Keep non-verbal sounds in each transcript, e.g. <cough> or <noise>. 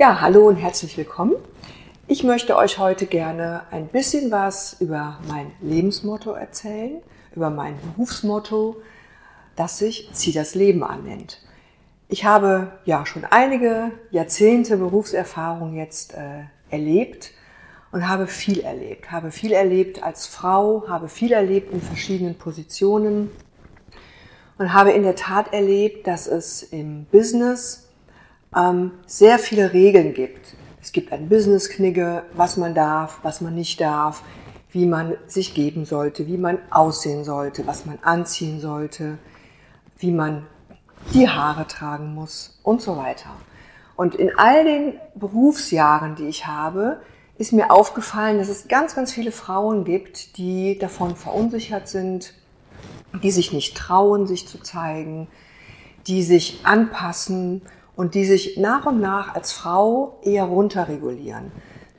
Ja, hallo und herzlich willkommen. Ich möchte euch heute gerne ein bisschen was über mein Lebensmotto erzählen, über mein Berufsmotto, das sich Zieh das Leben annennt. Ich habe ja schon einige Jahrzehnte Berufserfahrung jetzt äh, erlebt und habe viel erlebt. Habe viel erlebt als Frau, habe viel erlebt in verschiedenen Positionen und habe in der Tat erlebt, dass es im Business ähm, sehr viele Regeln gibt. Es gibt ein Business-Knigge, was man darf, was man nicht darf, wie man sich geben sollte, wie man aussehen sollte, was man anziehen sollte, wie man die Haare tragen muss und so weiter. Und in all den Berufsjahren, die ich habe, ist mir aufgefallen, dass es ganz, ganz viele Frauen gibt, die davon verunsichert sind, die sich nicht trauen, sich zu zeigen, die sich anpassen und die sich nach und nach als Frau eher runterregulieren.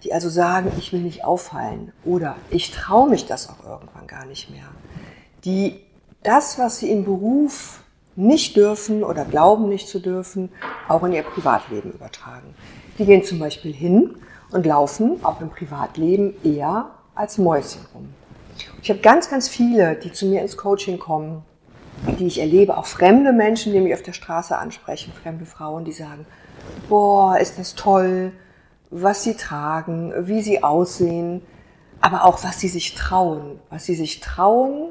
Die also sagen, ich will nicht auffallen oder ich traue mich das auch irgendwann gar nicht mehr. Die das, was sie im Beruf nicht dürfen oder glauben nicht zu dürfen, auch in ihr Privatleben übertragen. Die gehen zum Beispiel hin und laufen auch im Privatleben eher als Mäuschen rum. Ich habe ganz, ganz viele, die zu mir ins Coaching kommen, die ich erlebe, auch fremde Menschen, die mich auf der Straße ansprechen, fremde Frauen, die sagen, boah, ist das toll, was sie tragen, wie sie aussehen, aber auch was sie sich trauen, was sie sich trauen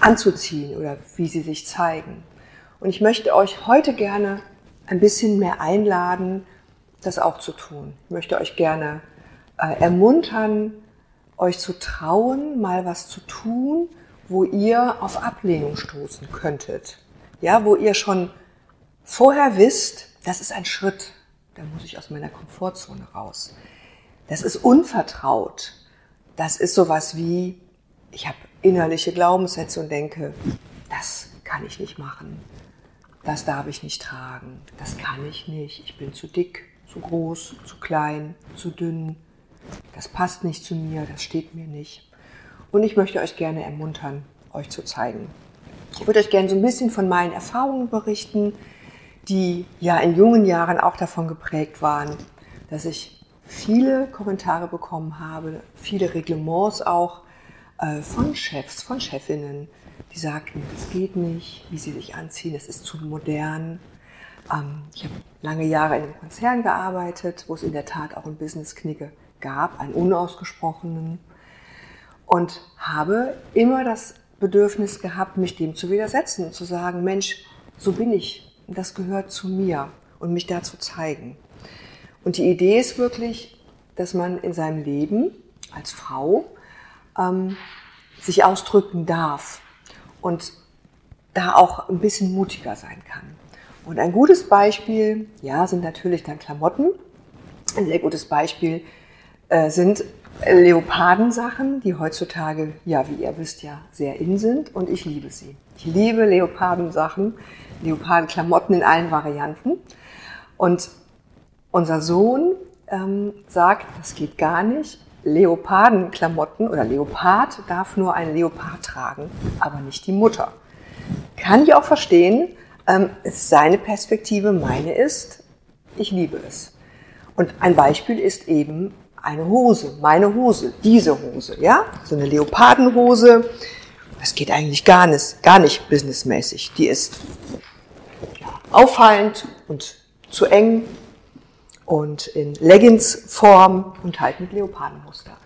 anzuziehen oder wie sie sich zeigen. Und ich möchte euch heute gerne ein bisschen mehr einladen, das auch zu tun. Ich möchte euch gerne äh, ermuntern, euch zu trauen, mal was zu tun, wo ihr auf Ablehnung stoßen könntet. Ja, wo ihr schon vorher wisst, das ist ein Schritt, da muss ich aus meiner Komfortzone raus. Das ist unvertraut. Das ist sowas wie, ich habe innerliche Glaubenssätze und denke, das kann ich nicht machen. Das darf ich nicht tragen. Das kann ich nicht. Ich bin zu dick, zu groß, zu klein, zu dünn. Das passt nicht zu mir, das steht mir nicht. Und ich möchte euch gerne ermuntern, euch zu zeigen. Ich würde euch gerne so ein bisschen von meinen Erfahrungen berichten, die ja in jungen Jahren auch davon geprägt waren, dass ich viele Kommentare bekommen habe, viele Reglements auch äh, von Chefs, von Chefinnen, die sagten, das geht nicht, wie sie sich anziehen, das ist zu modern. Ähm, ich habe lange Jahre in einem Konzern gearbeitet, wo es in der Tat auch ein Business-Knigge gab, einen unausgesprochenen und habe immer das Bedürfnis gehabt, mich dem zu widersetzen und zu sagen, Mensch, so bin ich, das gehört zu mir und mich da zu zeigen. Und die Idee ist wirklich, dass man in seinem Leben als Frau ähm, sich ausdrücken darf und da auch ein bisschen mutiger sein kann. Und ein gutes Beispiel, ja, sind natürlich dann Klamotten. Ein sehr gutes Beispiel äh, sind Leopardensachen, die heutzutage, ja, wie ihr wisst, ja sehr in sind und ich liebe sie. Ich liebe Leopardensachen, Leopardenklamotten in allen Varianten. Und unser Sohn ähm, sagt, das geht gar nicht. Leopardenklamotten oder Leopard darf nur ein Leopard tragen, aber nicht die Mutter. Kann ich auch verstehen. Ähm, seine Perspektive, meine ist, ich liebe es. Und ein Beispiel ist eben eine Hose, meine Hose, diese Hose, ja, so eine Leopardenhose. Das geht eigentlich gar nicht, gar nicht businessmäßig. Die ist auffallend und zu eng und in Leggings-Form und halt mit Leopardenmuster.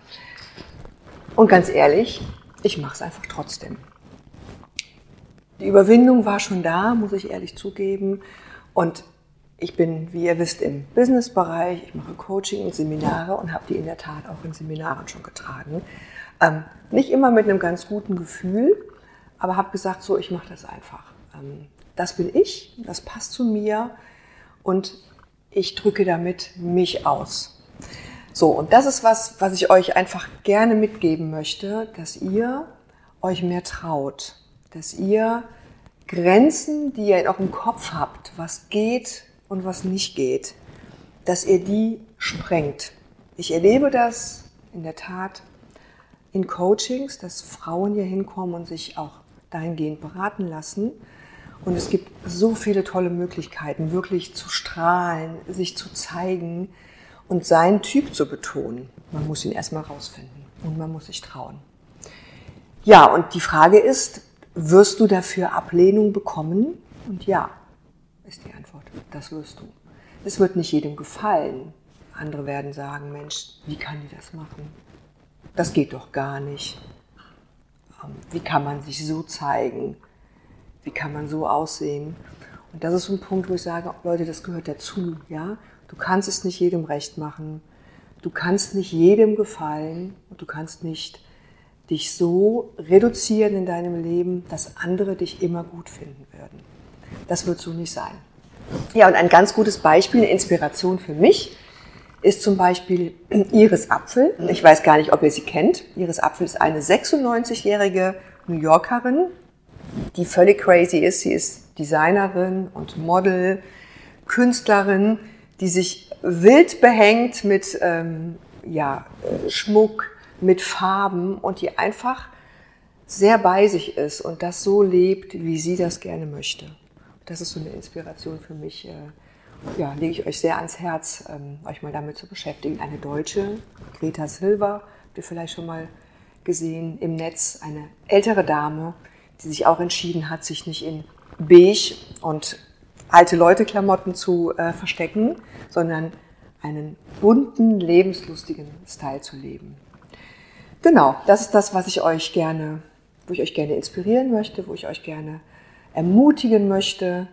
Und ganz ehrlich, ich mache es einfach trotzdem. Die Überwindung war schon da, muss ich ehrlich zugeben. Und ich bin, wie ihr wisst, im Businessbereich. Ich mache Coaching und Seminare und habe die in der Tat auch in Seminaren schon getragen. Ähm, nicht immer mit einem ganz guten Gefühl, aber habe gesagt, so, ich mache das einfach. Ähm, das bin ich, das passt zu mir und ich drücke damit mich aus. So, und das ist was, was ich euch einfach gerne mitgeben möchte, dass ihr euch mehr traut, dass ihr Grenzen, die ihr in eurem Kopf habt, was geht, und was nicht geht, dass ihr die sprengt. Ich erlebe das in der Tat in Coachings, dass Frauen hier hinkommen und sich auch dahingehend beraten lassen Und es gibt so viele tolle Möglichkeiten, wirklich zu strahlen, sich zu zeigen und seinen Typ zu betonen. Man muss ihn erstmal rausfinden und man muss sich trauen. Ja, und die Frage ist, wirst du dafür Ablehnung bekommen? Und ja, ist die Antwort. Das wirst du. Es wird nicht jedem gefallen. Andere werden sagen, Mensch, wie kann die das machen? Das geht doch gar nicht. Ähm, wie kann man sich so zeigen? Wie kann man so aussehen? Und das ist so ein Punkt, wo ich sage, Leute, das gehört dazu, ja? Du kannst es nicht jedem recht machen. Du kannst nicht jedem gefallen und du kannst nicht dich so reduzieren in deinem Leben, dass andere dich immer gut finden würden. Das wird so nicht sein. Ja, und ein ganz gutes Beispiel, eine Inspiration für mich, ist zum Beispiel <clears throat> Iris Apfel. Ich weiß gar nicht, ob ihr sie kennt. Iris Apfel ist eine 96-jährige New Yorkerin, die völlig crazy ist. Sie ist Designerin und Model, Künstlerin, die sich wild behängt mit ähm, ja, Schmuck, mit Farben und die einfach sehr bei sich ist und das so lebt, wie sie das gerne möchte. Das ist so eine Inspiration für mich. Äh, ja, lege ich euch sehr ans Herz, ähm, euch mal damit zu beschäftigen. Eine Deutsche, Greta Silva, habt ihr vielleicht schon mal gesehen im Netz, eine ältere Dame, die sich auch entschieden hat, sich nicht in beige und alte Leute-Klamotten zu äh, verstecken, sondern einen bunten, lebenslustigen Style zu leben. Genau, das ist das, was ich euch gerne, wo ich euch gerne inspirieren möchte, wo ich euch gerne ermutigen möchte,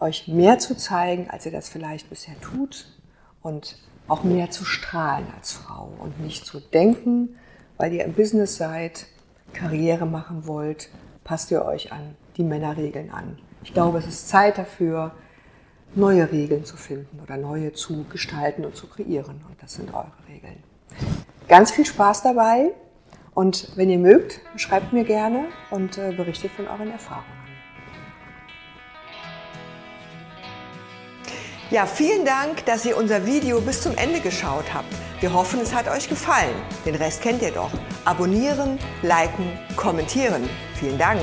euch mehr zu zeigen, als ihr das vielleicht bisher tut und auch mehr zu strahlen als Frau und nicht zu denken, weil ihr im Business seid, Karriere machen wollt, passt ihr euch an die Männerregeln an. Ich glaube, es ist Zeit dafür, neue Regeln zu finden oder neue zu gestalten und zu kreieren. Und das sind eure Regeln. Ganz viel Spaß dabei und wenn ihr mögt, schreibt mir gerne und äh, berichtet von euren Erfahrungen. Ja, vielen Dank, dass ihr unser Video bis zum Ende geschaut habt. Wir hoffen, es hat euch gefallen. Den Rest kennt ihr doch. Abonnieren, liken, kommentieren. Vielen Dank.